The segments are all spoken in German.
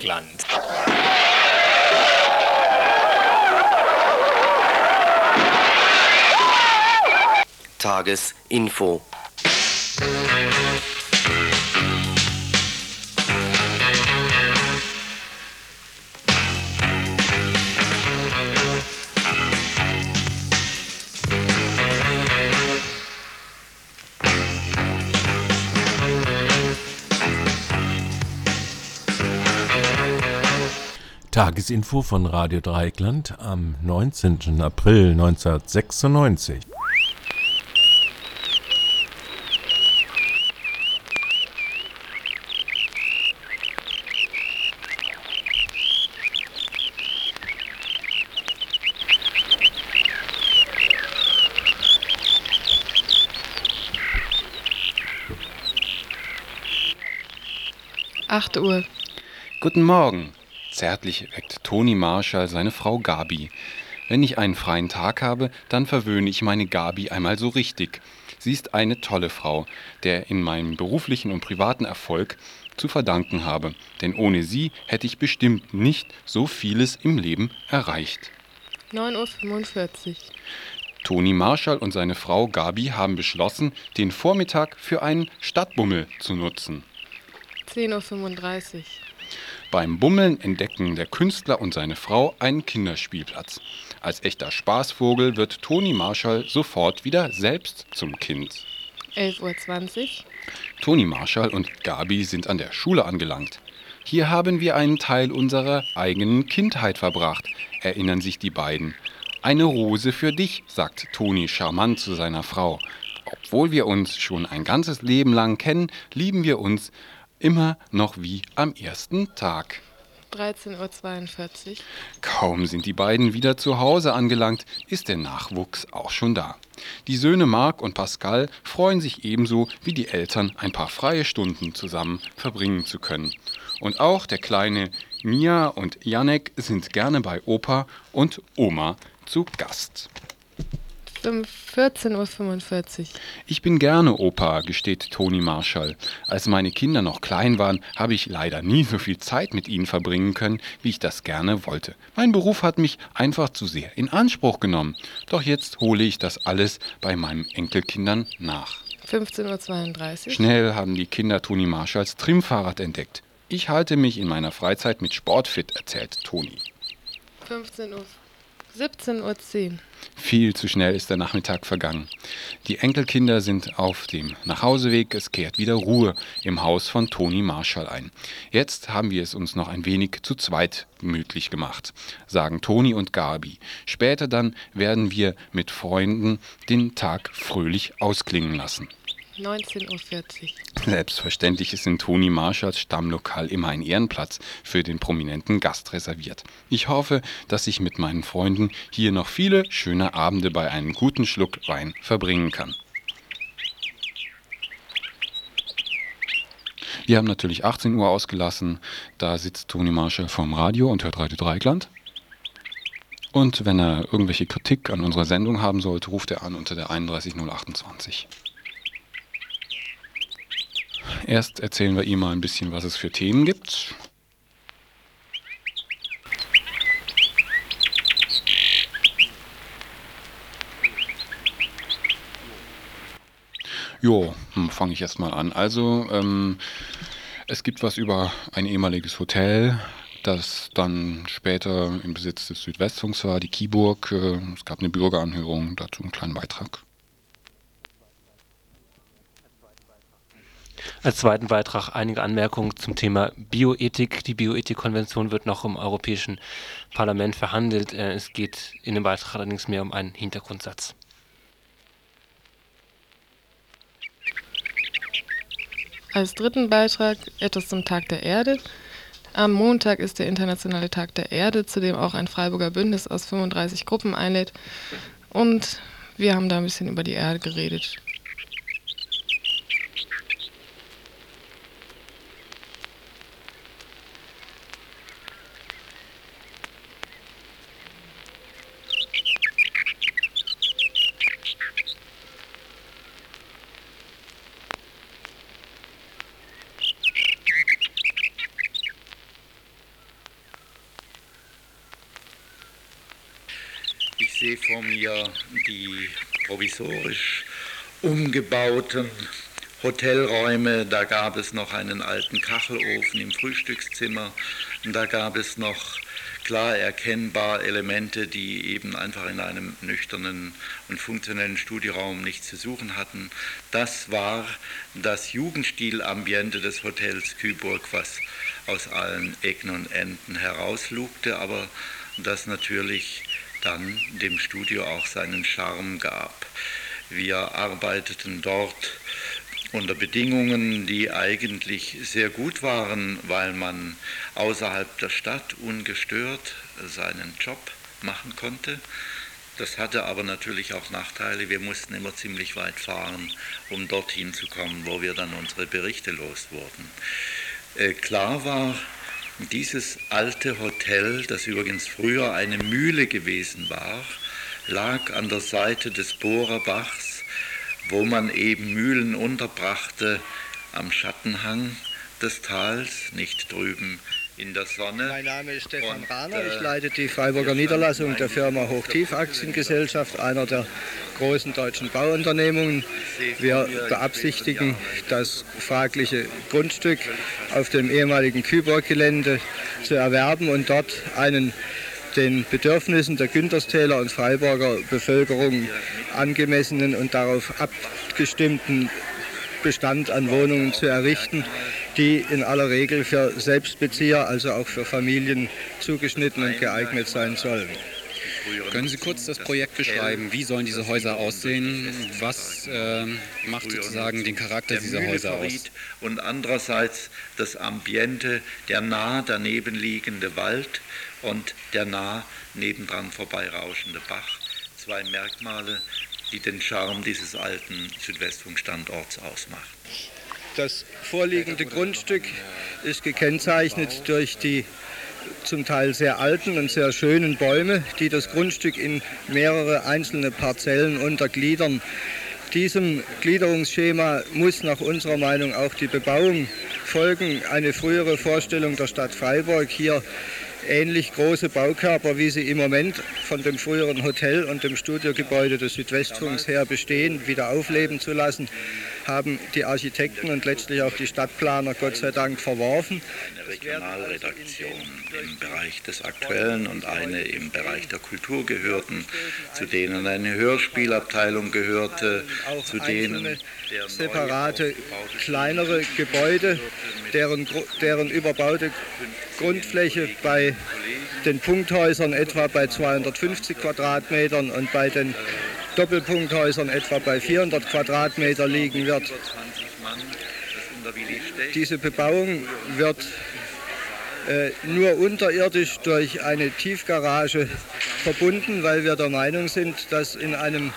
Dreieckland. Tagesinfo. Tagesinfo von Radio Dreieckland am 19. April 1996. Acht Uhr. Guten Morgen. Zärtlich weckt Toni Marshall seine Frau Gabi. Wenn ich einen freien Tag habe, dann verwöhne ich meine Gabi einmal so richtig. Sie ist eine tolle Frau, der in meinem beruflichen und privaten Erfolg zu verdanken habe, denn ohne sie hätte ich bestimmt nicht so vieles im Leben erreicht. 9.45 Uhr. Toni Marshall und seine Frau Gabi haben beschlossen, den Vormittag für einen Stadtbummel zu nutzen. 10.35 Uhr. Beim Bummeln entdecken der Künstler und seine Frau einen Kinderspielplatz. Als echter Spaßvogel wird Toni Marshall sofort wieder selbst zum Kind. 11.20 Uhr. Toni Marshall und Gabi sind an der Schule angelangt. Hier haben wir einen Teil unserer eigenen Kindheit verbracht, erinnern sich die beiden. Eine Rose für dich, sagt Toni charmant zu seiner Frau. Obwohl wir uns schon ein ganzes Leben lang kennen, lieben wir uns immer noch wie am ersten Tag. 13.42 Uhr. Kaum sind die beiden wieder zu Hause angelangt, ist der Nachwuchs auch schon da. Die Söhne Marc und Pascal freuen sich ebenso wie die Eltern, ein paar freie Stunden zusammen verbringen zu können. Und auch der kleine Mia und Janek sind gerne bei Opa und Oma zu Gast. 14.45 Uhr. Ich bin gerne Opa, gesteht Toni Marshall. Als meine Kinder noch klein waren, habe ich leider nie so viel Zeit mit ihnen verbringen können, wie ich das gerne wollte. Mein Beruf hat mich einfach zu sehr in Anspruch genommen. Doch jetzt hole ich das alles bei meinen Enkelkindern nach. 15.32 Uhr. Schnell haben die Kinder Toni Marshalls Trimmfahrrad entdeckt. Ich halte mich in meiner Freizeit mit Sport fit, erzählt Toni. 15 Uhr. 17.10 Uhr. Viel zu schnell ist der Nachmittag vergangen. Die Enkelkinder sind auf dem Nachhauseweg. Es kehrt wieder Ruhe im Haus von Toni Marshall ein. Jetzt haben wir es uns noch ein wenig zu zweit gemütlich gemacht, sagen Toni und Gabi. Später dann werden wir mit Freunden den Tag fröhlich ausklingen lassen. 19.40 Uhr. Selbstverständlich ist in Toni Marshalls Stammlokal immer ein Ehrenplatz für den prominenten Gast reserviert. Ich hoffe, dass ich mit meinen Freunden hier noch viele schöne Abende bei einem guten Schluck Wein verbringen kann. Wir haben natürlich 18 Uhr ausgelassen. Da sitzt Toni Marshall vorm Radio und hört Radio Dreigland. Und wenn er irgendwelche Kritik an unserer Sendung haben sollte, ruft er an unter der 31028. Erst erzählen wir ihm mal ein bisschen, was es für Themen gibt. Jo, hm, fange ich erst mal an. Also, ähm, es gibt was über ein ehemaliges Hotel, das dann später im Besitz des Südwestfunks war, die Kieburg. Äh, es gab eine Bürgeranhörung, dazu einen kleinen Beitrag. Als zweiten Beitrag einige Anmerkungen zum Thema Bioethik. Die Bioethikkonvention wird noch im Europäischen Parlament verhandelt. Äh, es geht in dem Beitrag allerdings mehr um einen Hintergrundsatz. Als dritten Beitrag etwas zum Tag der Erde. Am Montag ist der Internationale Tag der Erde, zu dem auch ein Freiburger Bündnis aus 35 Gruppen einlädt. Und wir haben da ein bisschen über die Erde geredet. Sehe vor mir die provisorisch umgebauten Hotelräume. Da gab es noch einen alten Kachelofen im Frühstückszimmer. Da gab es noch klar erkennbar Elemente, die eben einfach in einem nüchternen und funktionellen Studieraum nichts zu suchen hatten. Das war das Jugendstilambiente des Hotels Küburg, was aus allen Ecken und Enden herauslugte, aber das natürlich dann dem Studio auch seinen Charme gab. Wir arbeiteten dort unter Bedingungen, die eigentlich sehr gut waren, weil man außerhalb der Stadt ungestört seinen Job machen konnte. Das hatte aber natürlich auch Nachteile. Wir mussten immer ziemlich weit fahren, um dorthin zu kommen, wo wir dann unsere Berichte los wurden. Äh, klar war, dieses alte Hotel, das übrigens früher eine Mühle gewesen war, lag an der Seite des Bohrerbachs, wo man eben Mühlen unterbrachte am Schattenhang des Tals, nicht drüben in der Sonne. Mein Name ist Stefan Rahner, ich leite die Freiburger Niederlassung der Firma Hochtief Aktiengesellschaft, einer der großen deutschen Bauunternehmungen. Wir beabsichtigen, das fragliche Grundstück auf dem ehemaligen Küborg-Gelände zu erwerben und dort einen den Bedürfnissen der Günterstäler und Freiburger Bevölkerung angemessenen und darauf abgestimmten Bestand an Wohnungen zu errichten, die in aller Regel für Selbstbezieher, also auch für Familien zugeschnitten und geeignet sein sollen. Können Sie kurz das Projekt beschreiben? Wie sollen diese Häuser aussehen? Was äh, macht sozusagen den Charakter dieser Häuser aus? Und andererseits das Ambiente, der nah daneben liegende Wald und der nah nebendran vorbeirauschende Bach. Zwei Merkmale, die den Charme dieses alten Südwestfunkstandorts ausmachen. Das vorliegende Grundstück ist gekennzeichnet durch die zum Teil sehr alten und sehr schönen Bäume, die das Grundstück in mehrere einzelne Parzellen untergliedern. Diesem Gliederungsschema muss nach unserer Meinung auch die Bebauung folgen. Eine frühere Vorstellung der Stadt Freiburg hier ähnlich große Baukörper, wie sie im Moment von dem früheren Hotel und dem Studiogebäude des Südwestfunks her bestehen, wieder aufleben zu lassen, haben die Architekten und letztlich auch die Stadtplaner Gott sei Dank verworfen. Eine Regionalredaktion im Bereich des Aktuellen und eine im Bereich der Kultur gehörten, zu denen eine Hörspielabteilung gehörte, zu denen separate kleinere Gebäude, deren, deren überbaute Grundfläche bei den Punkthäusern etwa bei 250 Quadratmetern und bei den Doppelpunkthäusern etwa bei 400 Quadratmeter liegen wird. Diese Bebauung wird äh, nur unterirdisch durch eine Tiefgarage verbunden, weil wir der Meinung sind, dass in einem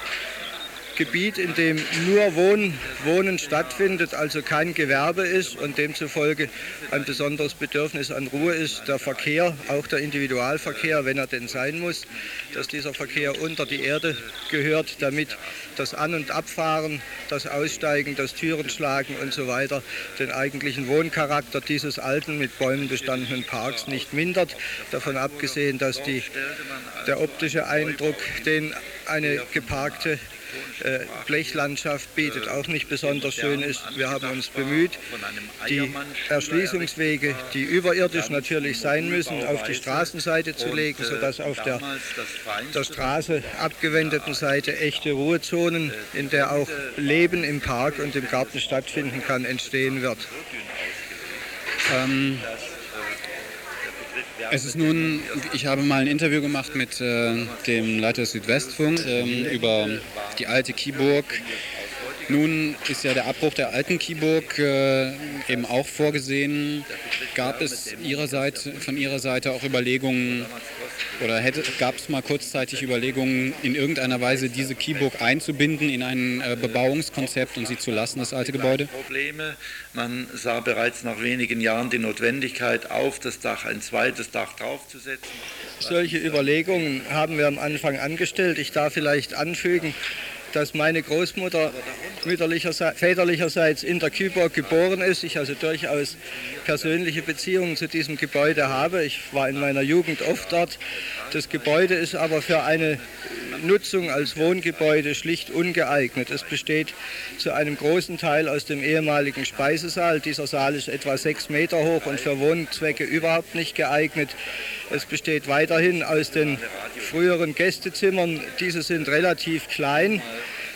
Gebiet, in dem nur Wohnen, Wohnen stattfindet, also kein Gewerbe ist und demzufolge ein besonderes Bedürfnis an Ruhe ist, der Verkehr, auch der Individualverkehr, wenn er denn sein muss, dass dieser Verkehr unter die Erde gehört, damit das An- und Abfahren, das Aussteigen, das Türenschlagen und so weiter den eigentlichen Wohncharakter dieses alten, mit Bäumen bestandenen Parks nicht mindert. Davon abgesehen, dass die, der optische Eindruck, den eine geparkte äh, Blechlandschaft bietet, auch nicht besonders schön ist. Wir haben uns bemüht, die Erschließungswege, die überirdisch natürlich sein müssen, auf die Straßenseite zu legen, sodass auf der, der Straße abgewendeten Seite echte Ruhezonen, in der auch Leben im Park und im Garten stattfinden kann, entstehen wird. Ähm, es ist nun, ich habe mal ein Interview gemacht mit äh, dem Leiter Südwestfunk ähm, über die alte Kieburg. Nun ist ja der Abbruch der alten Kieburg äh, eben auch vorgesehen. Gab es ihrer Seite, von Ihrer Seite auch Überlegungen oder gab es mal kurzzeitig Überlegungen, in irgendeiner Weise diese Kieburg einzubinden in ein äh, Bebauungskonzept und sie zu lassen, das alte Gebäude? Probleme. Man sah bereits nach wenigen Jahren die Notwendigkeit, auf das Dach ein zweites Dach draufzusetzen. Solche Überlegungen haben wir am Anfang angestellt. Ich darf vielleicht anfügen, dass meine Großmutter väterlicherseits in der Kühlburg geboren ist. Ich also durchaus persönliche Beziehungen zu diesem Gebäude habe. Ich war in meiner Jugend oft dort. Das Gebäude ist aber für eine Nutzung als Wohngebäude schlicht ungeeignet. Es besteht zu einem großen Teil aus dem ehemaligen Speisesaal. Dieser Saal ist etwa sechs Meter hoch und für Wohnzwecke überhaupt nicht geeignet. Es besteht weiterhin aus den früheren Gästezimmern. Diese sind relativ klein.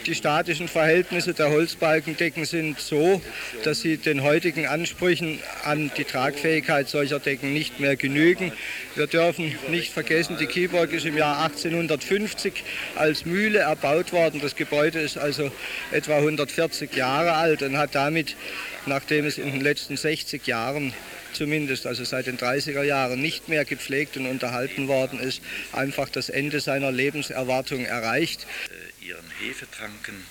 Die statischen Verhältnisse der Holzbalkendecken sind so, dass sie den heutigen Ansprüchen an die Tragfähigkeit solcher Decken nicht mehr genügen. Wir dürfen nicht vergessen, die Kieburg ist im Jahr 1850 als Mühle erbaut worden. Das Gebäude ist also etwa 140 Jahre alt und hat damit, nachdem es in den letzten 60 Jahren zumindest, also seit den 30er Jahren nicht mehr gepflegt und unterhalten worden ist, einfach das Ende seiner Lebenserwartung erreicht ihren Hefetranken.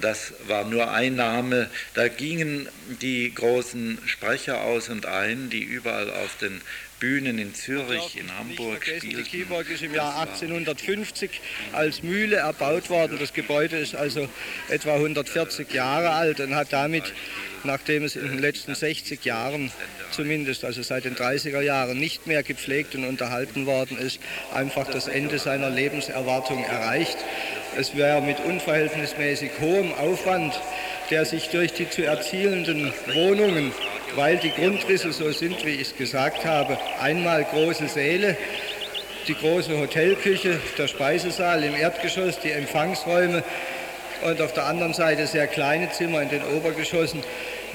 Das war nur ein Name. Da gingen die großen Sprecher aus und ein, die überall auf den Bühnen in Zürich, in Hamburg spielten. Die Kieburg ist im Jahr 1850 als Mühle erbaut worden. Das Gebäude ist also etwa 140 Jahre alt und hat damit, nachdem es in den letzten 60 Jahren zumindest, also seit den 30er Jahren, nicht mehr gepflegt und unterhalten worden ist, einfach das Ende seiner Lebenserwartung erreicht. Es wäre mit unverhältnismäßig hohem Aufwand, der sich durch die zu erzielenden Wohnungen, weil die Grundrisse so sind, wie ich es gesagt habe, einmal große Säle, die große Hotelküche, der Speisesaal im Erdgeschoss, die Empfangsräume und auf der anderen Seite sehr kleine Zimmer in den Obergeschossen.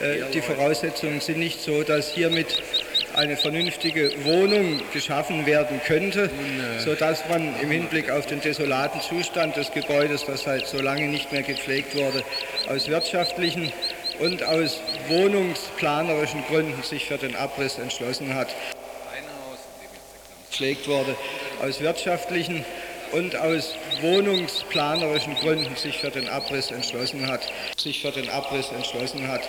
Äh, die Voraussetzungen sind nicht so, dass hiermit eine vernünftige Wohnung geschaffen werden könnte, sodass man im Hinblick auf den desolaten Zustand des Gebäudes, das seit so lange nicht mehr gepflegt wurde, aus wirtschaftlichen und aus wohnungsplanerischen Gründen sich für den Abriss entschlossen hat. Gepflegt wurde aus wirtschaftlichen und aus wohnungsplanerischen Gründen sich für den Abriss entschlossen hat, sich für den Abriss entschlossen hat.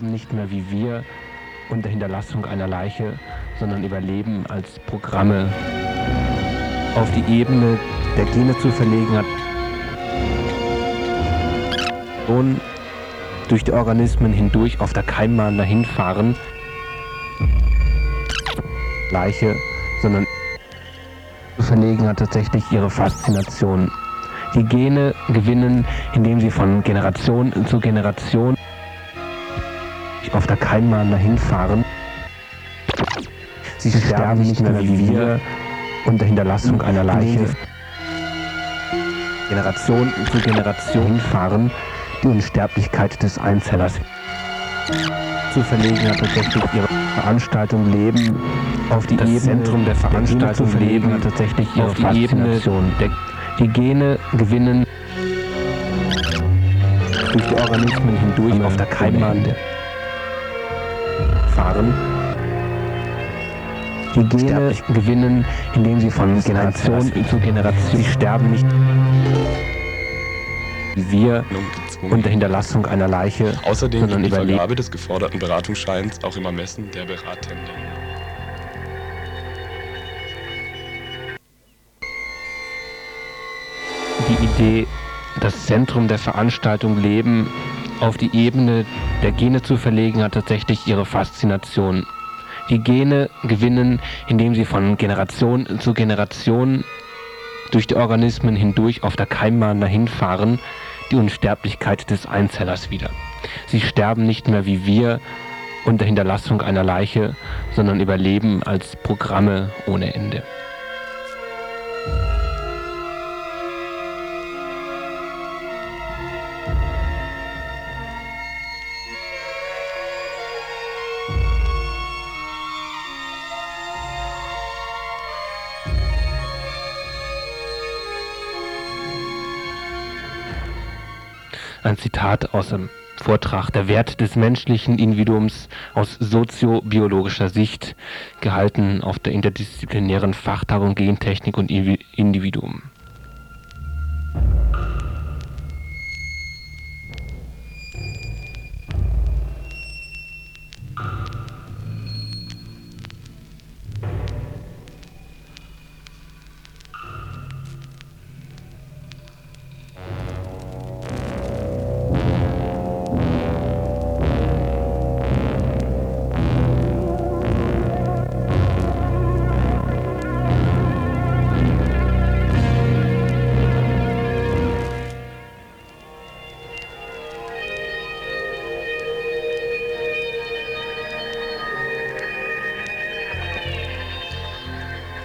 Sterben nicht mehr wie wir unter Hinterlassung einer Leiche, sondern überleben als Programme auf die Ebene der Gene zu verlegen hat. Und durch die Organismen hindurch auf der Keimbahn dahin fahren. Leiche, sondern zu verlegen hat tatsächlich ihre Faszination. Die Gene gewinnen, indem sie von Generation zu Generation Keimbahn dahin fahren. Sie, Sie sterben nicht mehr wie wir unter Hinterlassung einer Leiche. Generation zu Generation fahren die Unsterblichkeit des Einzellers. Zu verlegen hat tatsächlich ihre Veranstaltung Leben auf die das Ebene Zentrum der Veranstaltung der leben hat tatsächlich ihre auf die Ebene der, die Gene gewinnen durch die Organismen hindurch auf der Keimbahn fahren. Die Gene gewinnen, indem sie von Generation zu Generation, sie sterben nicht wir unter Hinterlassung einer Leiche, Außerdem sondern die. Vergabe des geforderten Beratungsscheins auch im Ermessen der Beratenden. die Idee, das Zentrum der Veranstaltung Leben auf die Ebene der Gene zu verlegen, hat tatsächlich ihre Faszination. Die Gene gewinnen, indem sie von Generation zu Generation durch die Organismen hindurch auf der Keimbahn dahinfahren, die Unsterblichkeit des Einzellers wieder. Sie sterben nicht mehr wie wir unter Hinterlassung einer Leiche, sondern überleben als Programme ohne Ende. Ein Zitat aus dem Vortrag Der Wert des menschlichen Individuums aus soziobiologischer Sicht, gehalten auf der interdisziplinären Fachtagung Gentechnik und Individuum.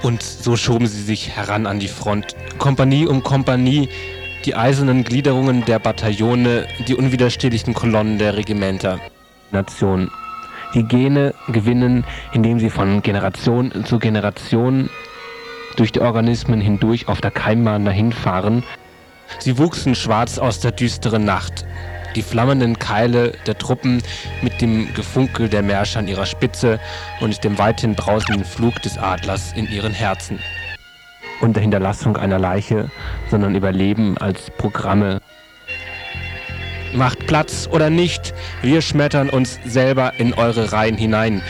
Und so schoben sie sich heran an die Front, Kompanie um Kompanie, die eisernen Gliederungen der Bataillone, die unwiderstehlichen Kolonnen der Regimenter. Nation. Die Gene gewinnen, indem sie von Generation zu Generation durch die Organismen hindurch auf der Keimbahn dahinfahren. Sie wuchsen schwarz aus der düsteren Nacht. Die flammenden Keile der Truppen mit dem Gefunkel der Märsche an ihrer Spitze und dem weithin brausenden Flug des Adlers in ihren Herzen. Unter Hinterlassung einer Leiche, sondern überleben als Programme. Macht Platz oder nicht, wir schmettern uns selber in eure Reihen hinein.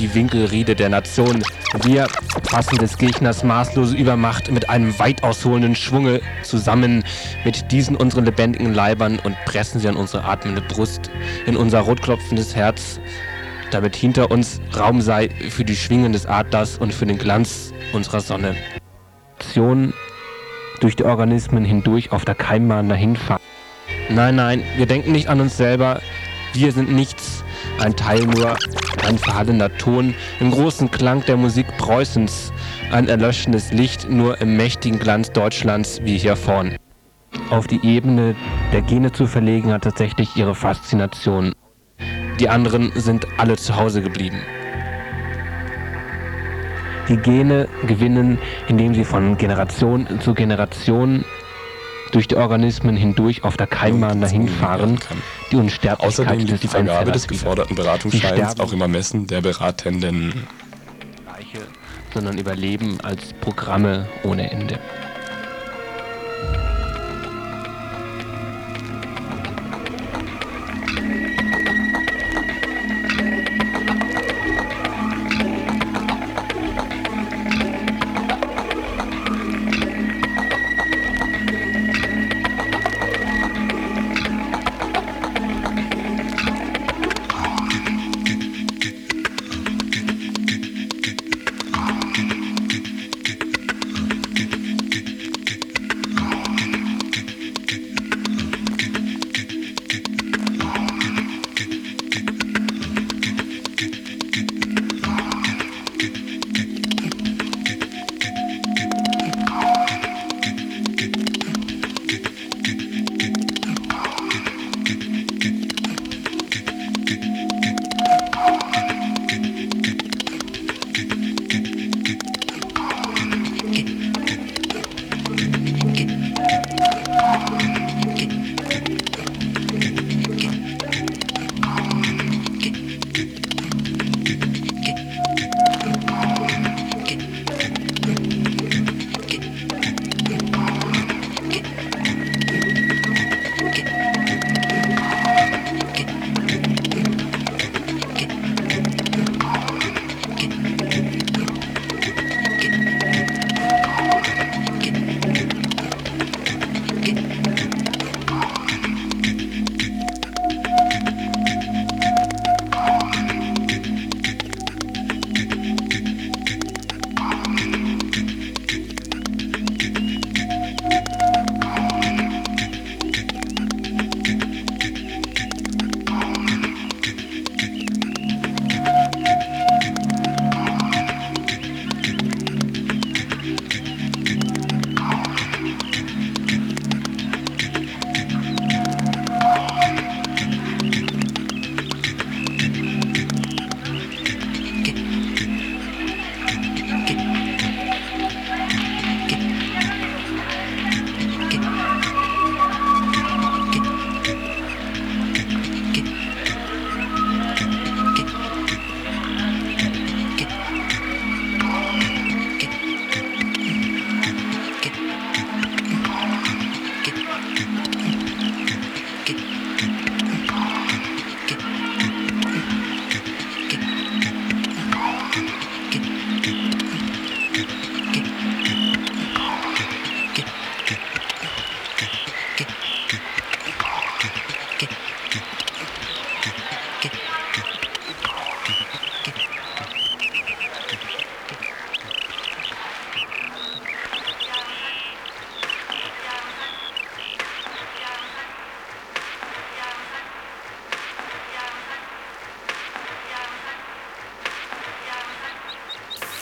Die Winkelriede der Nation. Wir fassen des Gegners maßlose Übermacht mit einem weit ausholenden Schwunge zusammen mit diesen unseren lebendigen Leibern und pressen sie an unsere atmende Brust, in unser rotklopfendes Herz, damit hinter uns Raum sei für die Schwingen des Adlers und für den Glanz unserer Sonne. Nation durch die Organismen hindurch auf der Keimbahn dahinfahren. Nein, nein, wir denken nicht an uns selber. Wir sind nichts, ein Teil nur, ein verhallender Ton im großen Klang der Musik Preußens, ein erlöschendes Licht nur im mächtigen Glanz Deutschlands wie hier vorn. Auf die Ebene der Gene zu verlegen hat tatsächlich ihre Faszination. Die anderen sind alle zu Hause geblieben. Die Gene gewinnen, indem sie von Generation zu Generation durch die Organismen hindurch auf der Keimbahn dahinfahren, die Unsterblichkeit Außerdem liegt die Vergabe des geforderten Beratungsscheins auch im Ermessen der Beratenden. Leiche, sondern überleben als Programme ohne Ende.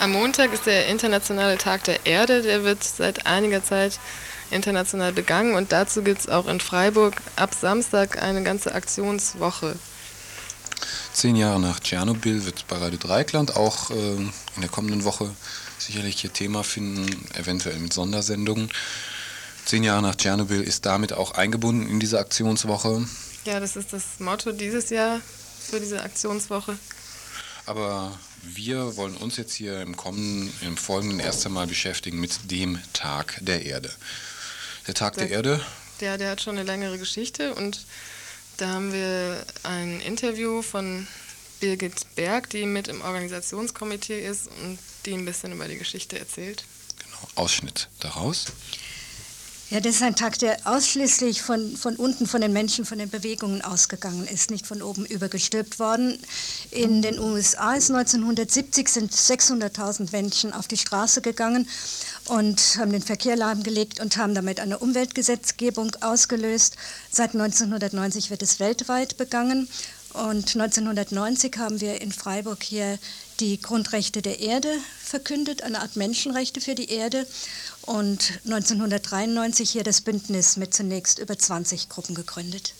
Am Montag ist der Internationale Tag der Erde. Der wird seit einiger Zeit international begangen und dazu gibt es auch in Freiburg ab Samstag eine ganze Aktionswoche. Zehn Jahre nach Tschernobyl wird bei Radio Dreikland auch äh, in der kommenden Woche sicherlich hier Thema finden, eventuell mit Sondersendungen. Zehn Jahre nach Tschernobyl ist damit auch eingebunden in diese Aktionswoche. Ja, das ist das Motto dieses Jahr für diese Aktionswoche. Aber wir wollen uns jetzt hier im kommenden, im folgenden erst einmal beschäftigen mit dem Tag der Erde. Der Tag der, der Erde? Ja, der hat schon eine längere Geschichte und da haben wir ein Interview von Birgit Berg, die mit im Organisationskomitee ist und die ein bisschen über die Geschichte erzählt. Genau, Ausschnitt daraus. Ja, das ist ein Tag, der ausschließlich von, von unten, von den Menschen, von den Bewegungen ausgegangen ist, nicht von oben übergestülpt worden. In den USA ist 1970 sind 600.000 Menschen auf die Straße gegangen und haben den Verkehr lahmgelegt und haben damit eine Umweltgesetzgebung ausgelöst. Seit 1990 wird es weltweit begangen. Und 1990 haben wir in Freiburg hier die Grundrechte der Erde verkündet, eine Art Menschenrechte für die Erde und 1993 hier das Bündnis mit zunächst über 20 Gruppen gegründet.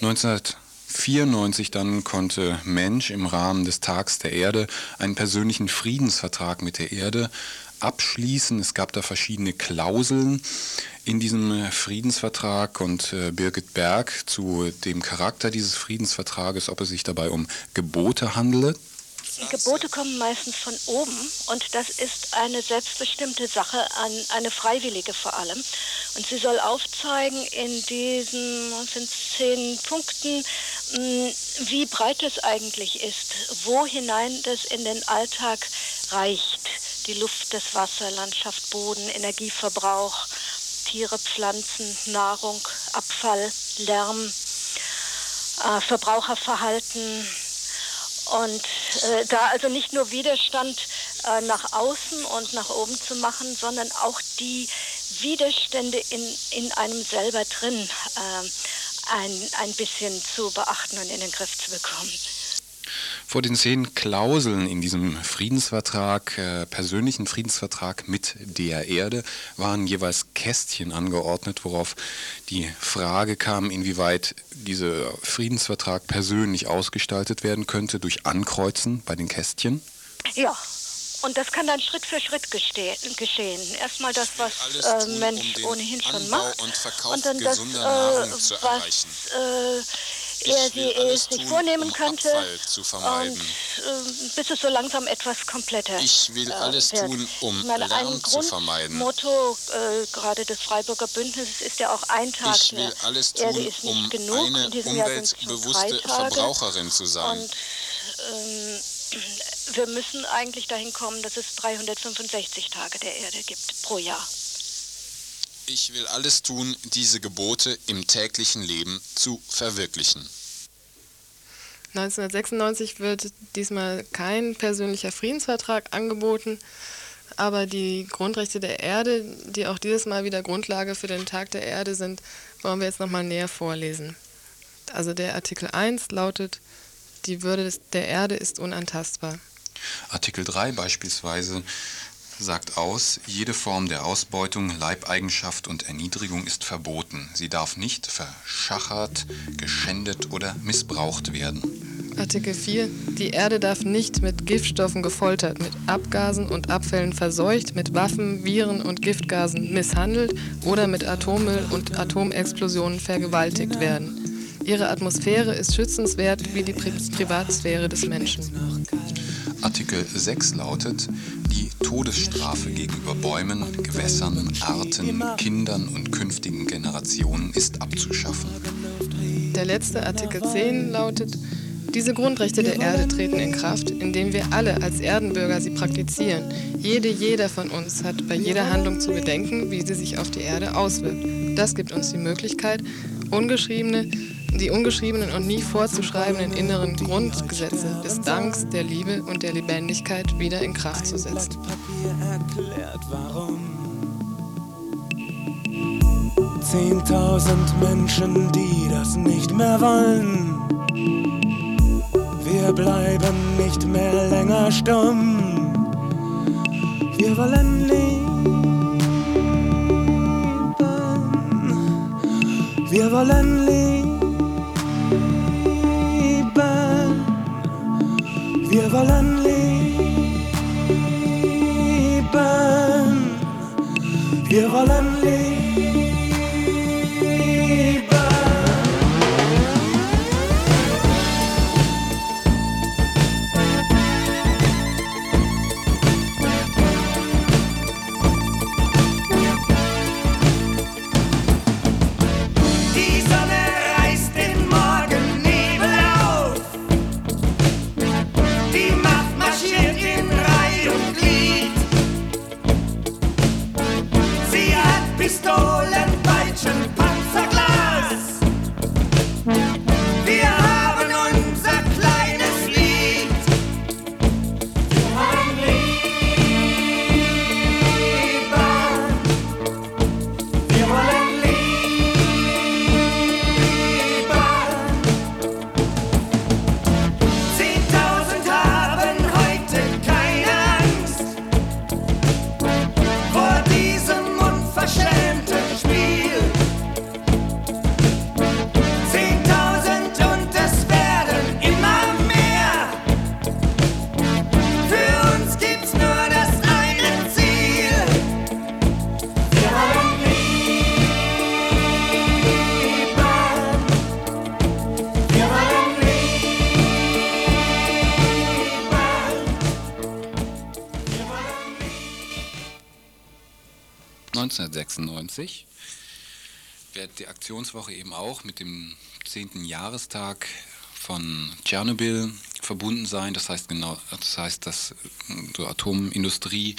1994 dann konnte Mensch im Rahmen des Tags der Erde einen persönlichen Friedensvertrag mit der Erde abschließen. Es gab da verschiedene Klauseln in diesem Friedensvertrag und äh, Birgit Berg zu dem Charakter dieses Friedensvertrages, ob es sich dabei um Gebote handelt die Gebote kommen meistens von oben und das ist eine selbstbestimmte Sache, eine freiwillige vor allem. Und sie soll aufzeigen in diesen sind zehn Punkten, mm, wie breit es eigentlich ist, wo hinein das in den Alltag reicht. Die Luft, das Wasser, Landschaft, Boden, Energieverbrauch, Tiere, Pflanzen, Nahrung, Abfall, Lärm, äh, Verbraucherverhalten, und äh, da also nicht nur Widerstand äh, nach außen und nach oben zu machen, sondern auch die Widerstände in, in einem selber drin äh, ein, ein bisschen zu beachten und in den Griff zu bekommen. Vor den zehn Klauseln in diesem Friedensvertrag, äh, persönlichen Friedensvertrag mit der Erde, waren jeweils Kästchen angeordnet, worauf die Frage kam, inwieweit dieser Friedensvertrag persönlich ausgestaltet werden könnte durch Ankreuzen bei den Kästchen. Ja, und das kann dann Schritt für Schritt geschehen. Erstmal das, was äh, Mensch um ohnehin schon Anbau macht. Und, und dann das, äh, was äh, er sie äh, sich vornehmen um könnte. Und, äh, bis es so langsam etwas kompletter Ich will alles äh, tun, um meine, Lärm zu vermeiden. Motto äh, gerade des Freiburger Bündnisses ist ja auch ein Tag. Ich will alles tun, um genug. eine umweltbewusste Verbraucherin zu sein. Und, ähm, wir müssen eigentlich dahin kommen, dass es 365 Tage der Erde gibt pro Jahr. Ich will alles tun, diese Gebote im täglichen Leben zu verwirklichen. 1996 wird diesmal kein persönlicher Friedensvertrag angeboten, aber die Grundrechte der Erde, die auch dieses Mal wieder Grundlage für den Tag der Erde sind, wollen wir jetzt nochmal näher vorlesen. Also der Artikel 1 lautet, die Würde der Erde ist unantastbar. Artikel 3 beispielsweise sagt aus, jede Form der Ausbeutung, Leibeigenschaft und Erniedrigung ist verboten. Sie darf nicht verschachert, geschändet oder missbraucht werden. Artikel 4. Die Erde darf nicht mit Giftstoffen gefoltert, mit Abgasen und Abfällen verseucht, mit Waffen, Viren und Giftgasen misshandelt oder mit Atommüll und Atomexplosionen vergewaltigt werden. Ihre Atmosphäre ist schützenswert wie die Pri Privatsphäre des Menschen. Artikel 6 lautet, die Todesstrafe gegenüber Bäumen, Gewässern, Arten, Kindern und künftigen Generationen ist abzuschaffen. Der letzte Artikel 10 lautet, diese Grundrechte der Erde treten in Kraft, indem wir alle als Erdenbürger sie praktizieren. Jede, jeder von uns hat bei jeder Handlung zu bedenken, wie sie sich auf die Erde auswirkt. Das gibt uns die Möglichkeit, ungeschriebene die ungeschriebenen und nie vorzuschreibenden inneren Grundgesetze des Danks, der Liebe und der Lebendigkeit wieder in Kraft zu setzen. Zehntausend Menschen, die das nicht mehr wollen. Wir bleiben nicht mehr länger stumm. Wir wollen leben. Wir wollen leben. Wir wollen leben. Wir wollen 1996 wird die Aktionswoche eben auch mit dem 10. Jahrestag von Tschernobyl verbunden sein. Das heißt genau, das heißt, dass äh, die Atomindustrie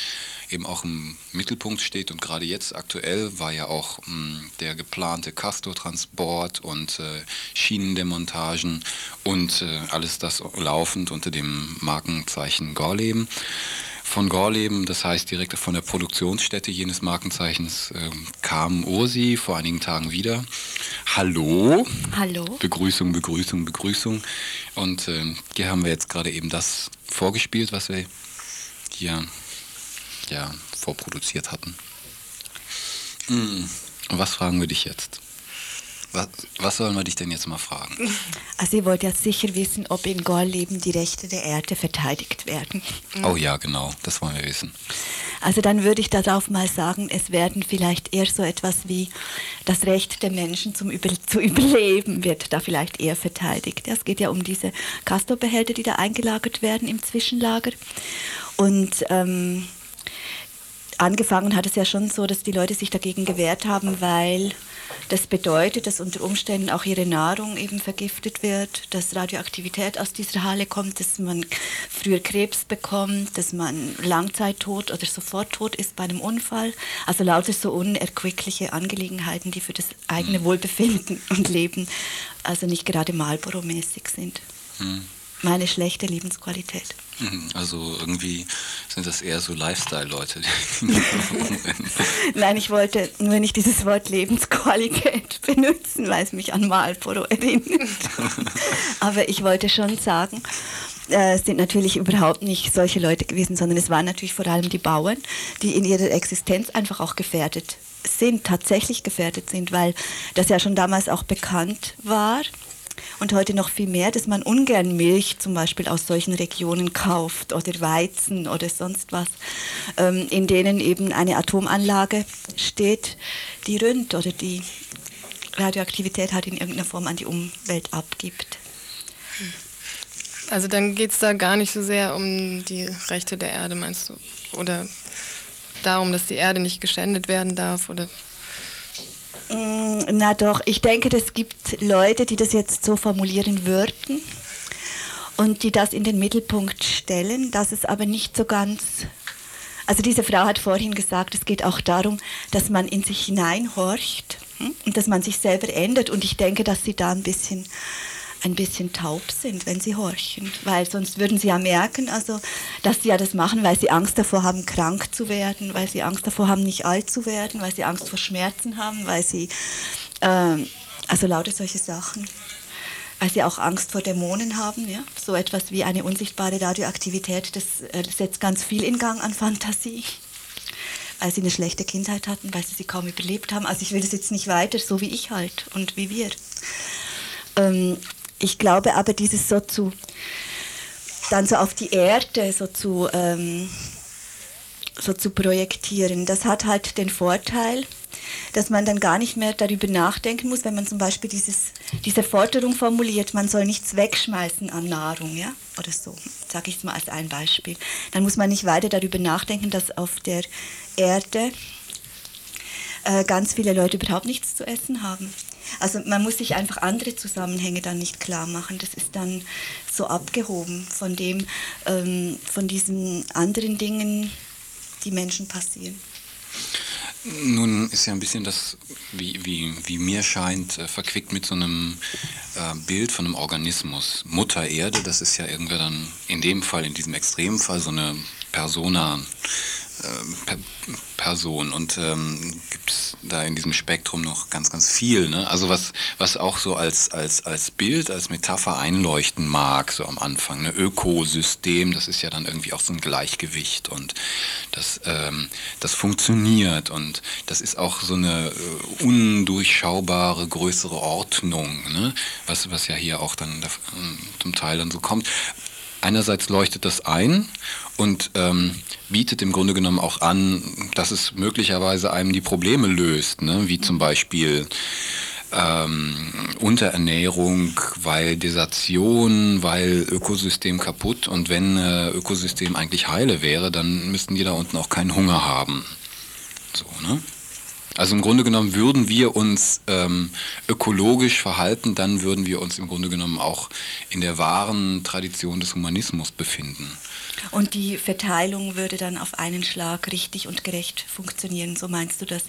eben auch im Mittelpunkt steht und gerade jetzt aktuell war ja auch mh, der geplante Castor-Transport und äh, Schienendemontagen und äh, alles das laufend unter dem Markenzeichen Gorleben von Gorleben, das heißt direkt von der Produktionsstätte jenes Markenzeichens, ähm, kam Ursi vor einigen Tagen wieder. Hallo. Hallo. Begrüßung, Begrüßung, Begrüßung. Und ähm, hier haben wir jetzt gerade eben das vorgespielt, was wir hier ja, vorproduziert hatten. Hm, was fragen wir dich jetzt? Was, was sollen wir dich denn jetzt mal fragen? Also ihr wollt ja sicher wissen, ob in Gorleben die Rechte der Erde verteidigt werden. Oh ja, genau, das wollen wir wissen. Also dann würde ich darauf mal sagen, es werden vielleicht eher so etwas wie das Recht der Menschen zum Über zu überleben wird da vielleicht eher verteidigt. Es geht ja um diese Castor-Behälter, die da eingelagert werden im Zwischenlager. Und ähm, angefangen hat es ja schon so, dass die Leute sich dagegen gewehrt haben, weil das bedeutet, dass unter Umständen auch ihre Nahrung eben vergiftet wird, dass Radioaktivität aus dieser Halle kommt, dass man früher Krebs bekommt, dass man Langzeittod oder sofort tot ist bei einem Unfall. Also lauter so unerquickliche Angelegenheiten, die für das eigene Wohlbefinden und Leben also nicht gerade Marlboro-mäßig sind. Hm. Meine schlechte Lebensqualität. Mhm, Also irgendwie sind das eher so Lifestyle-Leute. Nein, ich wollte nur nicht dieses Wort Lebensqualität benutzen, weil es mich an Marlboro erinnert. Aber ich wollte schon sagen, äh, es sind natürlich überhaupt nicht solche Leute gewesen, sondern es waren natürlich vor allem die Bauern, die in ihrer Existenz einfach auch gefährdet sind, tatsächlich gefährdet sind, weil das ja schon damals auch bekannt war und heute noch viel mehr, dass man ungern Milch zum Beispiel aus solchen Regionen kauft oder Weizen oder sonst was, ähm, in denen eben eine Atomanlage steht, die ründ oder die Radioaktivität halt in irgendeiner Form an die Umwelt abgibt. Also dann geht es da gar nicht so sehr um die Rechte der Erde, meinst du? Oder darum, dass die Erde nicht geschändet werden darf? Oder Na doch, ich denke, es gibt Leute, die das jetzt so formulieren würden und die das in den Mittelpunkt stellen, dass es aber nicht so ganz. Also diese Frau hat vorhin gesagt, es geht auch darum, dass man in sich hineinhorcht hm, und dass man sich selber ändert. Und ich denke, dass sie da ein bisschen ein bisschen taub sind, wenn sie horchen, weil sonst würden sie ja merken, also dass sie ja das machen, weil sie Angst davor haben, krank zu werden, weil sie Angst davor haben, nicht alt zu werden, weil sie Angst vor Schmerzen haben, weil sie ähm, also lauter solche Sachen, weil sie auch Angst vor Dämonen haben, ja, so etwas wie eine unsichtbare Radioaktivität, das äh, setzt ganz viel in Gang an Fantasie. weil sie eine schlechte Kindheit hatten, weil sie sie kaum überlebt haben. Also ich will das jetzt nicht weiter, so wie ich halt und wie wir. Ähm, ich glaube aber, dieses so zu, dann so auf die Erde so zu, ähm, so zu projektieren, das hat halt den Vorteil, dass man dann gar nicht mehr darüber nachdenken muss, wenn man zum Beispiel dieses, diese Forderung formuliert, man soll nichts wegschmeißen an Nahrung, ja, oder so, sage ich es mal als ein Beispiel. Dann muss man nicht weiter darüber nachdenken, dass auf der Erde äh, ganz viele Leute überhaupt nichts zu essen haben. Also man muss sich einfach andere Zusammenhänge dann nicht klar machen. Das ist dann so abgehoben von dem, ähm, von diesen anderen Dingen, die Menschen passieren. Nun ist ja ein bisschen das, wie, wie, wie mir scheint, äh, verquickt mit so einem äh, Bild von einem Organismus. Mutter Erde, das ist ja irgendwie dann in dem Fall, in diesem Extremfall, so eine Persona, äh, Person und ähm, gibt es da in diesem Spektrum noch ganz, ganz viel. Ne? Also was, was auch so als, als, als Bild, als Metapher einleuchten mag, so am Anfang. Ne? Ökosystem, das ist ja dann irgendwie auch so ein Gleichgewicht und das, ähm, das funktioniert und das ist auch so eine äh, undurchschaubare, größere Ordnung, ne? was, was ja hier auch dann da, äh, zum Teil dann so kommt einerseits leuchtet das ein und ähm, bietet im Grunde genommen auch an, dass es möglicherweise einem die Probleme löst, ne? wie zum Beispiel ähm, Unterernährung, weil Desertion, weil Ökosystem kaputt und wenn äh, Ökosystem eigentlich heile wäre, dann müssten die da unten auch keinen Hunger haben. So, ne? Also im Grunde genommen würden wir uns ähm, ökologisch verhalten, dann würden wir uns im Grunde genommen auch in der wahren Tradition des Humanismus befinden. Und die Verteilung würde dann auf einen Schlag richtig und gerecht funktionieren, so meinst du das?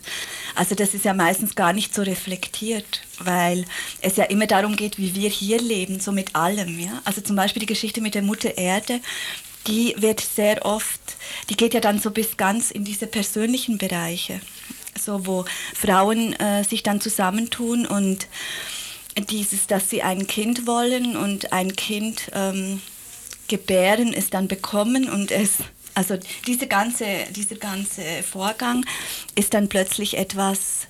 Also das ist ja meistens gar nicht so reflektiert, weil es ja immer darum geht, wie wir hier leben, so mit allem. Ja? Also zum Beispiel die Geschichte mit der Mutter Erde, die wird sehr oft, die geht ja dann so bis ganz in diese persönlichen Bereiche so wo Frauen äh, sich dann zusammentun und dieses, dass sie ein Kind wollen und ein Kind ähm, gebären, es dann bekommen und es also diese ganze, dieser ganze Vorgang ist dann plötzlich etwas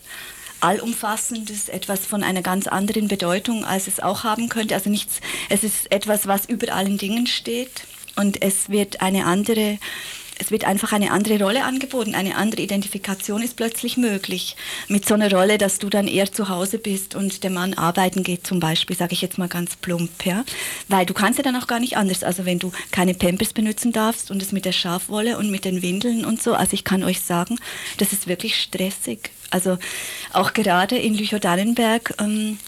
Allumfassendes, etwas von einer ganz anderen Bedeutung, als es auch haben könnte. Also nichts, es ist etwas, was über allen Dingen steht und es wird eine andere es wird einfach eine andere Rolle angeboten, eine andere Identifikation ist plötzlich möglich. Mit so einer Rolle, dass du dann eher zu Hause bist und der Mann arbeiten geht zum Beispiel, sage ich jetzt mal ganz plump, ja. Weil du kannst ja dann auch gar nicht anders. Also wenn du keine Pampers benutzen darfst und es mit der Schafwolle und mit den Windeln und so, also ich kann euch sagen, das ist wirklich stressig. Also auch gerade in Lüchow-Dannenberg ähm,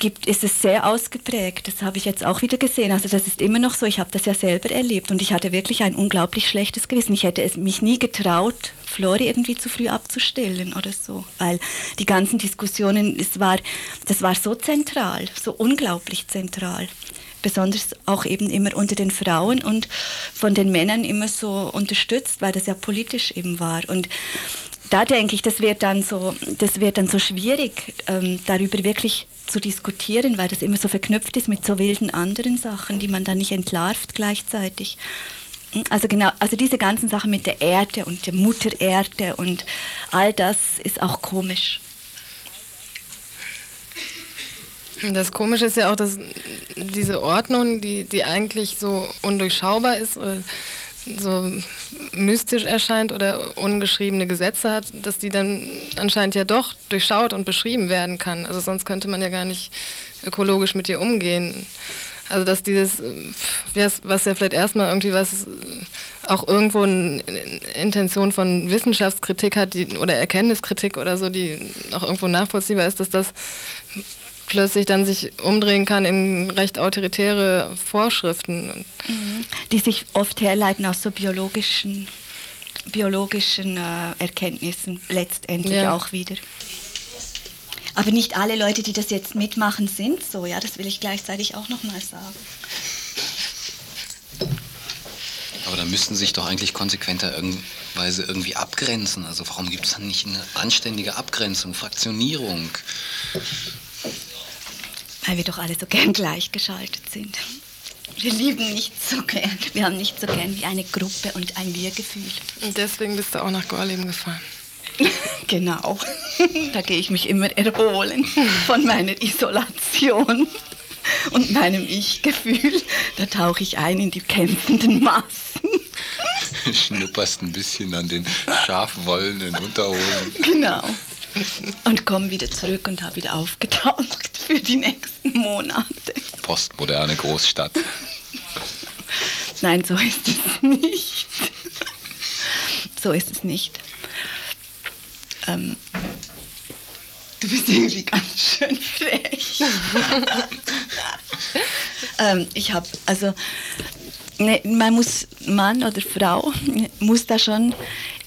gibt, ist es sehr ausgeprägt. Das habe ich jetzt auch wieder gesehen. Also das ist immer noch so. Ich habe das ja selber erlebt und ich hatte wirklich ein unglaublich schlechtes Gewissen. Ich hätte es mich nie getraut, Flori irgendwie zu früh abzustellen oder so, weil die ganzen Diskussionen, es war, das war so zentral, so unglaublich zentral. Besonders auch eben immer unter den Frauen und von den Männern immer so unterstützt, weil das ja politisch eben war. Und da denke ich, das wird dann so, das wird dann so schwierig, ähm, darüber wirklich zu diskutieren, weil das immer so verknüpft ist mit so wilden anderen Sachen, die man dann nicht entlarvt gleichzeitig. Also genau, also diese ganzen Sachen mit der Erde und der Mutter Erde und all das ist auch komisch. Das Komische ist ja auch, dass diese Ordnung, die, die eigentlich so undurchschaubar ist, so mystisch erscheint oder ungeschriebene Gesetze hat, dass die dann anscheinend ja doch durchschaut und beschrieben werden kann. Also sonst könnte man ja gar nicht ökologisch mit ihr umgehen. Also dass dieses, was ja vielleicht erstmal irgendwie was auch irgendwo eine Intention von Wissenschaftskritik hat die, oder Erkenntniskritik oder so, die auch irgendwo nachvollziehbar ist, dass das plötzlich dann sich umdrehen kann in recht autoritäre Vorschriften. Mhm. Die sich oft herleiten aus so biologischen, biologischen äh, Erkenntnissen letztendlich ja. auch wieder. Aber nicht alle Leute, die das jetzt mitmachen, sind so, ja, das will ich gleichzeitig auch nochmal sagen. Aber da müssten sich doch eigentlich konsequenter Weise irgendwie abgrenzen. Also warum gibt es dann nicht eine anständige Abgrenzung, Fraktionierung? Weil wir doch alle so gern gleichgeschaltet sind. Wir lieben nicht so gern. Wir haben nicht so gern wie eine Gruppe und ein Wir-Gefühl. Und deswegen bist du auch nach Gorleben gefahren. Genau. Da gehe ich mich immer erholen von meiner Isolation und meinem Ich-Gefühl. Da tauche ich ein in die kämpfenden Massen. Schnupperst ein bisschen an den scharf wollenden Unterhosen. Genau. Und komme wieder zurück und habe wieder aufgetaucht für die nächsten Monate. Postmoderne Großstadt. Nein, so ist es nicht. So ist es nicht. Ähm, du bist irgendwie ganz schön frech. ähm, ich habe, also, ne, man muss, Mann oder Frau, muss da schon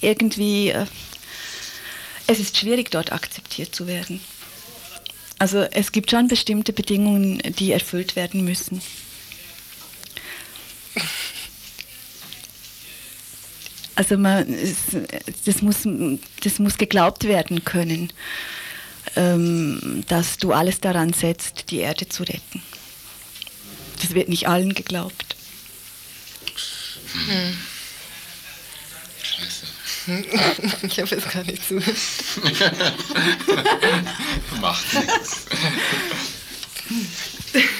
irgendwie, äh, es ist schwierig, dort akzeptiert zu werden. Also es gibt schon bestimmte Bedingungen, die erfüllt werden müssen. Also man, das, muss, das muss geglaubt werden können, ähm, dass du alles daran setzt, die Erde zu retten. Das wird nicht allen geglaubt. Hm. Ich habe jetzt gar nicht zugehört. Macht nichts.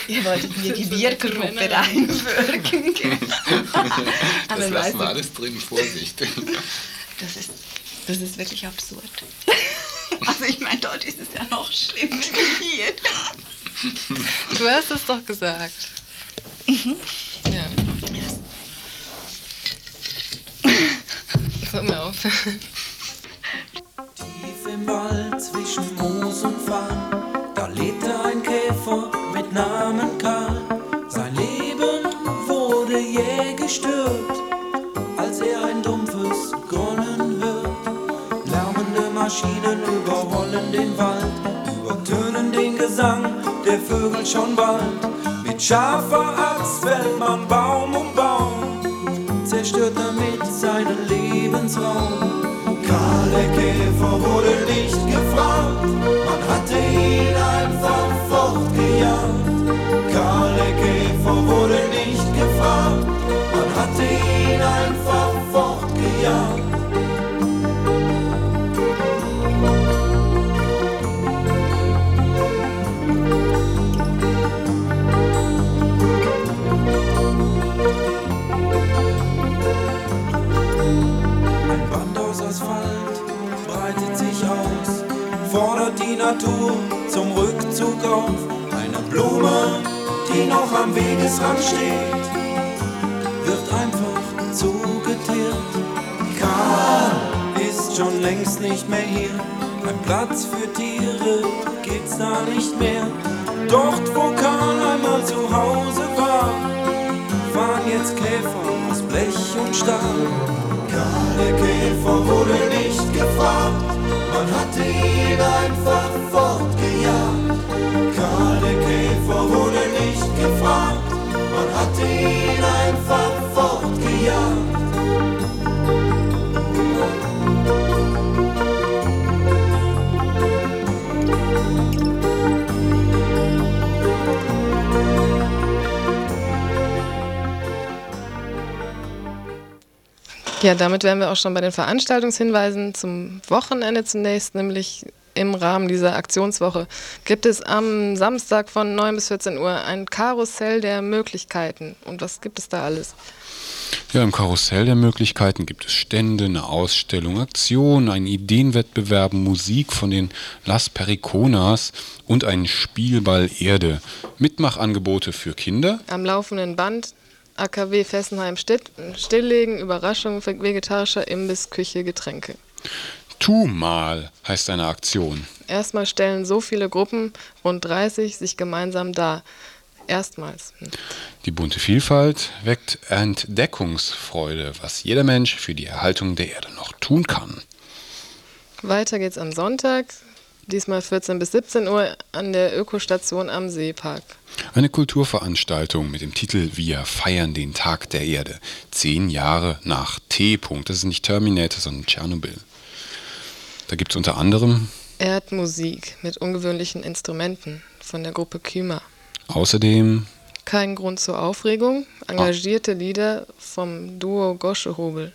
Ihr wolltet mir die Wir-Gruppe reinwirken. Das lassen wir alles drin, Vorsicht. Das ist, das ist wirklich absurd. Also ich meine, dort ist es ja noch schlimmer wie hier. Du hast es doch gesagt. Ja. Hör mir auf. Tief im Wald zwischen Moos und Farn, da lebte ein Käfer mit Namen Karl. Sein Leben wurde jäh gestört, als er ein dumpfes Grollen hört. Lärmende Maschinen überrollen den Wald, übertönen den Gesang der Vögel schon bald. Mit scharfer Axt fällt man Baum um Baum, zerstört damit seinen Lebensraum. Karl der Käfer wurde nicht damit wären wir auch schon bei den Veranstaltungshinweisen zum Wochenende zunächst, nämlich im Rahmen dieser Aktionswoche gibt es am Samstag von 9 bis 14 Uhr ein Karussell der Möglichkeiten. Und was gibt es da alles? Ja, im Karussell der Möglichkeiten gibt es Stände, eine Ausstellung, Aktionen, einen Ideenwettbewerb, Musik von den Las Periconas und einen Spielball Erde. Mitmachangebote für Kinder, Am laufenden Band AKW Fessenheim Stilllegen, Überraschung, vegetarischer Imbiss, Küche, Getränke. Tu mal heißt eine Aktion. Erstmal stellen so viele Gruppen, rund 30, sich gemeinsam dar. Erstmals. Hm. Die bunte Vielfalt weckt Entdeckungsfreude, was jeder Mensch für die Erhaltung der Erde noch tun kann. Weiter geht's am Sonntag, diesmal 14 bis 17 Uhr an der Ökostation am Seepark. Eine Kulturveranstaltung mit dem Titel Wir feiern den Tag der Erde. Zehn Jahre nach T. -Punkt. Das ist nicht Terminator, sondern Tschernobyl. Da gibt es unter anderem Erdmusik mit ungewöhnlichen Instrumenten von der Gruppe Kümer. außerdem Kein Grund zur Aufregung. Engagierte Lieder vom Duo Gosche Hobel.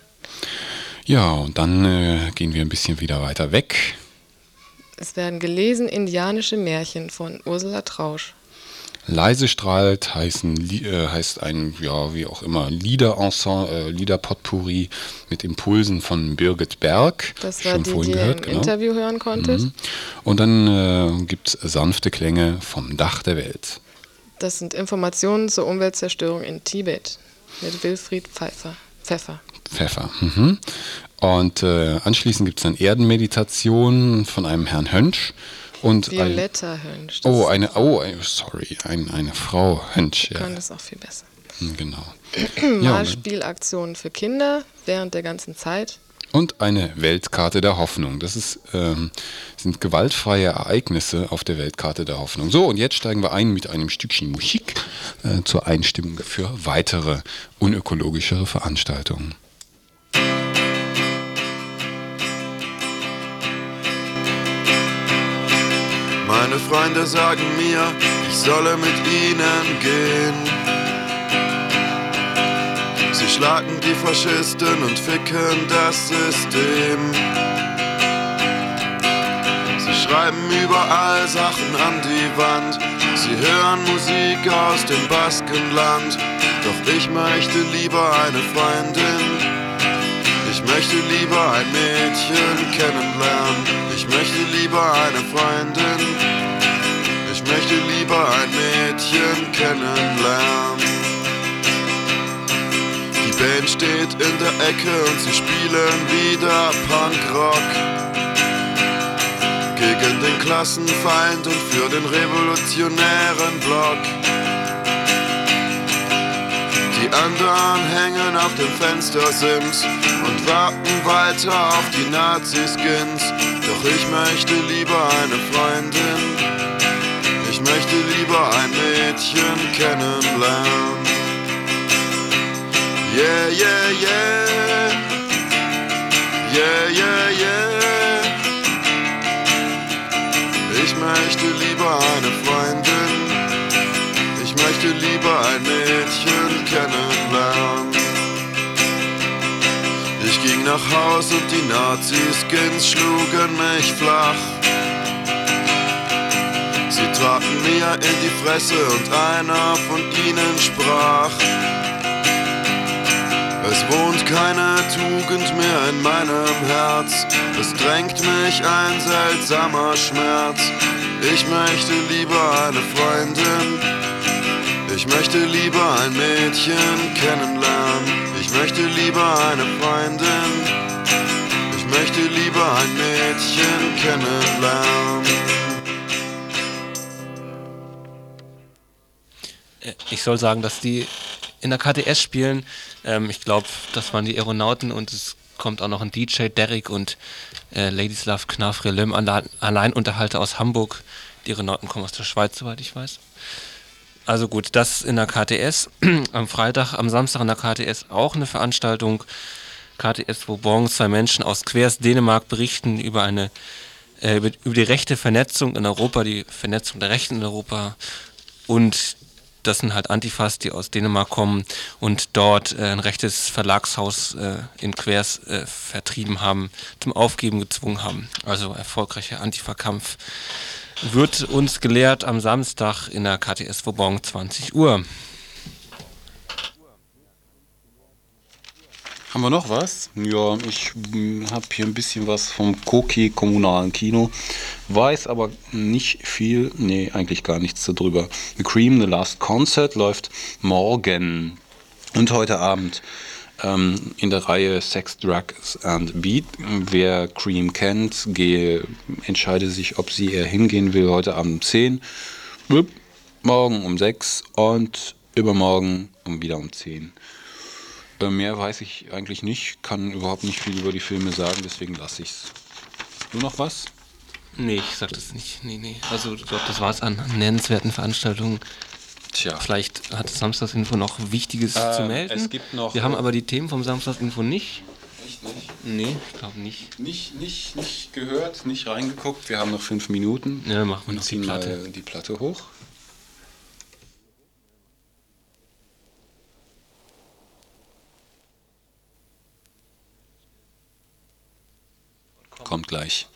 Ja, und dann äh, gehen wir ein bisschen wieder weiter weg. Es werden gelesen indianische Märchen von Ursula Trausch. Leise strahlt heißen, äh, heißt ein, ja, wie auch immer, Liederensemble, äh, Liederpotpourri mit Impulsen von Birgit Berg. Das war Schon die, vorhin die gehört, im genau. Interview hören konntet. Mhm. Und dann äh, gibt es sanfte Klänge vom Dach der Welt. Das sind Informationen zur Umweltzerstörung in Tibet mit Wilfried Pfeiffer. Pfeffer. Pfeffer. Mhm. Und äh, anschließend gibt es dann Erdenmeditation von einem Herrn Hönsch. Und ein, Violetta Hönsch. Das oh, eine, oh, ein- sorry, ein, eine Frau Hönsch. Ja. kann das auch viel besser. Hm, Genau. Und- Malspielaktionen für Kinder während der ganzen Zeit. Und eine Weltkarte der Hoffnung. Das ist, ähm, sind gewaltfreie Ereignisse auf der Weltkarte der Hoffnung. So, und jetzt steigen wir ein mit einem Stückchen Musik äh, zur Einstimmung für weitere unökologischere Veranstaltungen. Meine Freunde sagen mir, ich solle mit ihnen gehen. Sie schlagen die Faschisten und ficken das System. Sie schreiben überall Sachen an die Wand. Sie hören Musik aus dem Baskenland. Doch ich möchte lieber eine Freundin. Ich möchte lieber ein Mädchen kennenlernen. Ich möchte lieber eine Freundin. Ich möchte lieber ein Mädchen kennenlernen. Die Band steht in der Ecke und sie spielen wieder Punkrock. Gegen den Klassenfeind und für den revolutionären Block. Die anderen hängen auf dem Fenstersims und warten weiter auf die Nazi-Skins. Doch ich möchte lieber eine Freundin. Ich möchte lieber ein Mädchen kennenlernen. Yeah, yeah, yeah. Yeah, yeah, yeah. Ich möchte lieber eine Freundin. Ich möchte lieber ein Mädchen kennenlernen. Ich ging nach Haus und die Nazi-Skins schlugen mich flach. Sie traten mir in die Fresse und einer von ihnen sprach. Es wohnt keine Tugend mehr in meinem Herz. Es drängt mich ein seltsamer Schmerz. Ich möchte lieber eine Freundin. Ich möchte lieber ein Mädchen kennenlernen. Ich möchte lieber eine Freundin. Ich möchte lieber ein Mädchen kennenlernen. Äh, Ich soll sagen, dass die in der KTS spielen. Ähm, ich glaube, das waren die Aeronauten und es kommt auch noch ein DJ, Derek und äh, Ladislav Knafrelem, Alleinunterhalter aus Hamburg. Die Aeronauten kommen aus der Schweiz, soweit ich weiß. Also gut, das in der KTS. am Freitag, am Samstag in der KTS auch eine Veranstaltung. KTS, wo morgens zwei Menschen aus Quers Dänemark berichten über eine äh, über, die rechte Vernetzung in Europa, die Vernetzung der Rechten in Europa und das sind halt Antifas, die aus Dänemark kommen und dort äh, ein rechtes Verlagshaus äh, in Quers vertrieben haben, zum Aufgeben gezwungen haben. Also erfolgreicher Antifa-Kampf wird uns gelehrt am Samstag in der KTS Vauban 20 Uhr. Haben wir noch was? Ja, ich habe hier ein bisschen was vom Koki Kommunalen Kino, weiß aber nicht viel, nee, eigentlich gar nichts darüber. The Cream, The Last Concert läuft morgen und heute Abend ähm, in der Reihe Sex, Drugs and Beat. Wer Cream kennt, gehe, entscheide sich, ob sie eher hingehen will, heute Abend um 10, morgen um 6 und übermorgen um wieder um 10. Äh, Mehr weiß ich eigentlich nicht, kann überhaupt nicht viel über die Filme sagen, deswegen lasse ich's. Du noch was? Nee, ich sag das nicht. Nee, nee. Also ich glaube, das war es an nennenswerten Veranstaltungen. Tja. Vielleicht hat Samstagsinfo noch Wichtiges äh, zu melden. Es gibt noch. Wir haben aber die Themen vom Samstagsinfo nicht. Echt nicht? Nee, ich glaube nicht. nicht. Nicht nicht gehört, nicht reingeguckt. Wir haben noch fünf Minuten. Ja, machen wir noch ziehen die Platte. mal die Platte hoch. Kommt gleich.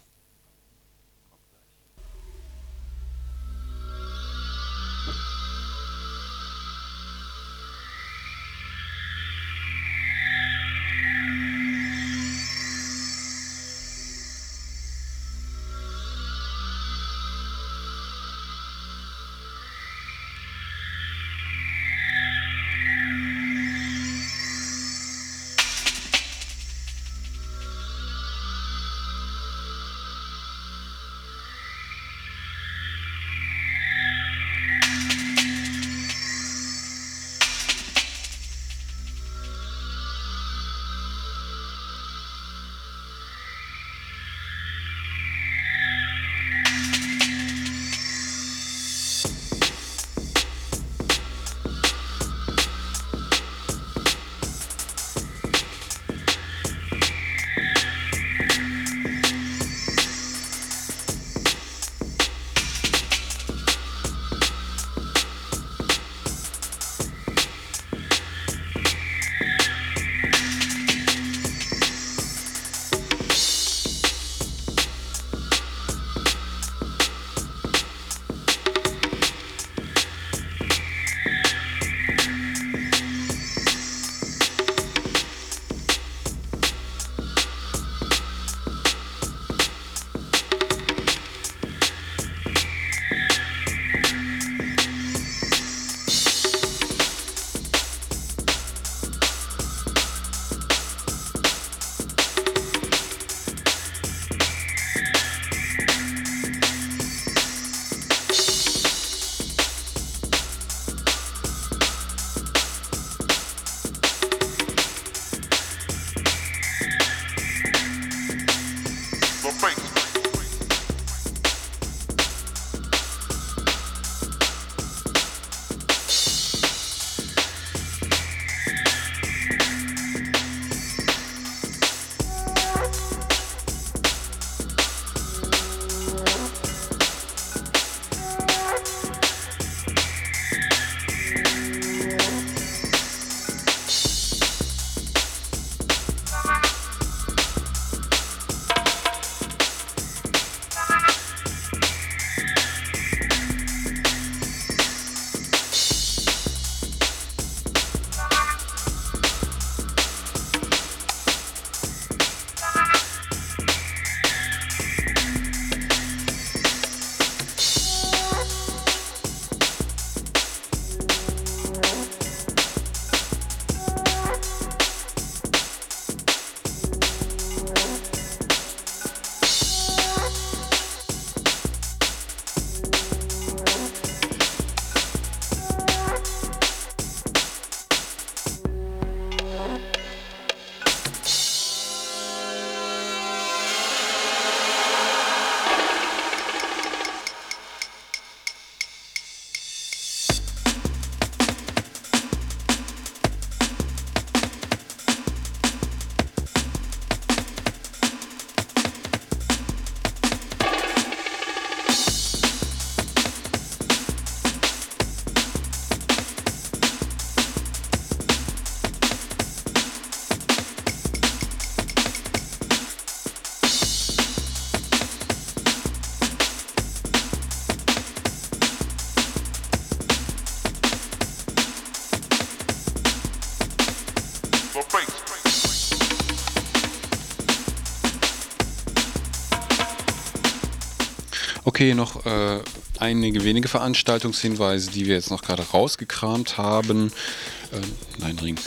Okay, noch äh, einige wenige Veranstaltungshinweise, die wir jetzt noch gerade rausgekramt haben. Äh, nein, Ring.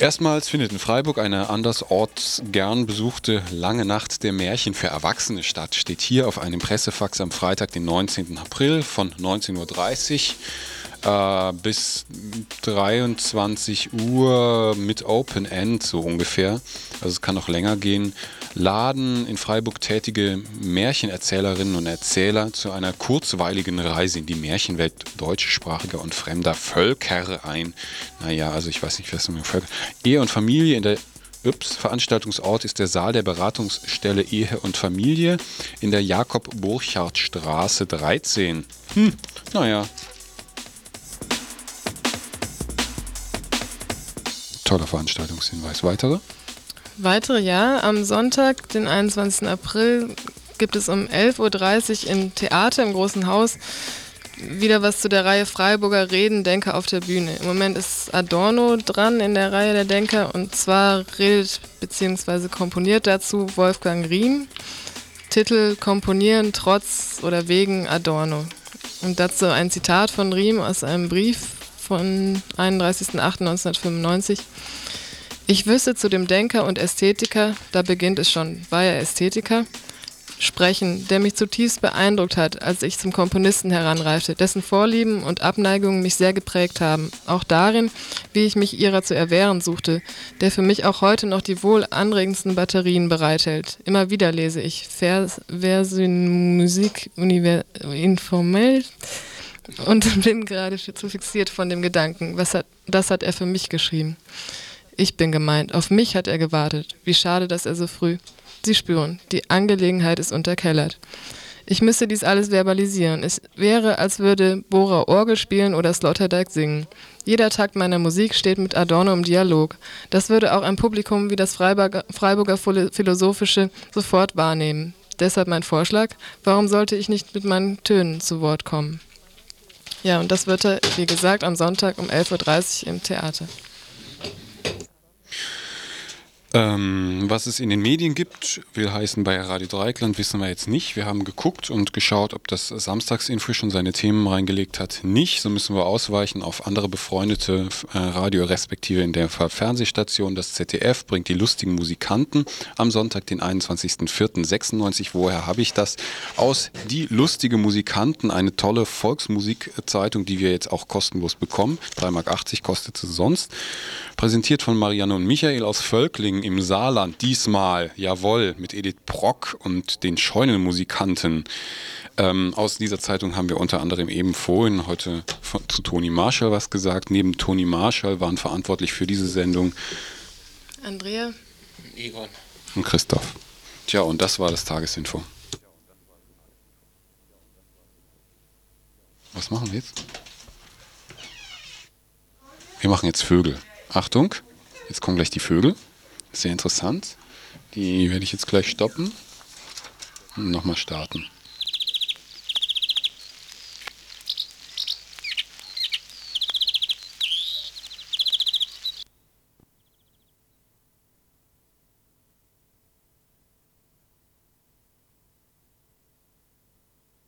Erstmals findet in Freiburg eine andersorts gern besuchte Lange Nacht der Märchen für Erwachsene statt. Steht hier auf einem Pressefax am Freitag, den 19. April von 19.30 Uhr äh, bis 23 Uhr mit Open End so ungefähr. Also es kann noch länger gehen laden in Freiburg tätige Märchenerzählerinnen und Erzähler zu einer kurzweiligen Reise in die Märchenwelt deutschsprachiger und fremder Völker ein. Naja, also ich weiß nicht, was mit Völker. Ehe und Familie in der Ups, Veranstaltungsort ist der Saal der Beratungsstelle Ehe und Familie in der Jakob-Burchardt-Straße 13. Hm, naja. Toller Veranstaltungshinweis. Weitere? Weitere ja, am Sonntag, den 21. April, gibt es um 11.30 Uhr im Theater im Großen Haus wieder was zu der Reihe Freiburger Reden, Denker auf der Bühne. Im Moment ist Adorno dran in der Reihe der Denker und zwar redet bzw. komponiert dazu Wolfgang Riem. Titel Komponieren trotz oder wegen Adorno. Und dazu ein Zitat von Riem aus einem Brief von 31.08.1995. Ich wüsste zu dem Denker und Ästhetiker, da beginnt es schon, war er Ästhetiker, sprechen, der mich zutiefst beeindruckt hat, als ich zum Komponisten heranreifte, dessen Vorlieben und Abneigungen mich sehr geprägt haben, auch darin, wie ich mich ihrer zu erwehren suchte, der für mich auch heute noch die wohl anregendsten Batterien bereithält. Immer wieder lese ich Vers, Versin Musik Univers informell und bin gerade zu fixiert von dem Gedanken, was hat, das hat er für mich geschrieben. Ich bin gemeint, auf mich hat er gewartet. Wie schade, dass er so früh. Sie spüren, die Angelegenheit ist unterkellert. Ich müsste dies alles verbalisieren. Es wäre, als würde Bohrer Orgel spielen oder Sloterdijk singen. Jeder Takt meiner Musik steht mit Adorno im Dialog. Das würde auch ein Publikum wie das Freiburger, Freiburger Philosophische sofort wahrnehmen. Deshalb mein Vorschlag, warum sollte ich nicht mit meinen Tönen zu Wort kommen? Ja, und das wird er, wie gesagt, am Sonntag um 11.30 Uhr im Theater. Ähm, was es in den Medien gibt, will heißen bei Radio Dreikland, wissen wir jetzt nicht. Wir haben geguckt und geschaut, ob das Samstagsinfo schon seine Themen reingelegt hat. Nicht, so müssen wir ausweichen auf andere befreundete äh, Radio, respektive in der Fall Fernsehstation. Das ZDF bringt die lustigen Musikanten am Sonntag, den 21.04.96. Woher habe ich das? Aus Die lustige Musikanten, eine tolle Volksmusikzeitung, die wir jetzt auch kostenlos bekommen. 3,80 Mark kostet sie sonst. Präsentiert von Marianne und Michael aus Völklingen im Saarland. Diesmal, jawohl, mit Edith Brock und den Scheunenmusikanten. Ähm, aus dieser Zeitung haben wir unter anderem eben vorhin heute von, zu Toni Marshall was gesagt. Neben Toni Marshall waren verantwortlich für diese Sendung Andrea, Egon und Christoph. Tja, und das war das Tagesinfo. Was machen wir jetzt? Wir machen jetzt Vögel. Achtung, jetzt kommen gleich die Vögel. Sehr interessant. Die werde ich jetzt gleich stoppen und nochmal starten.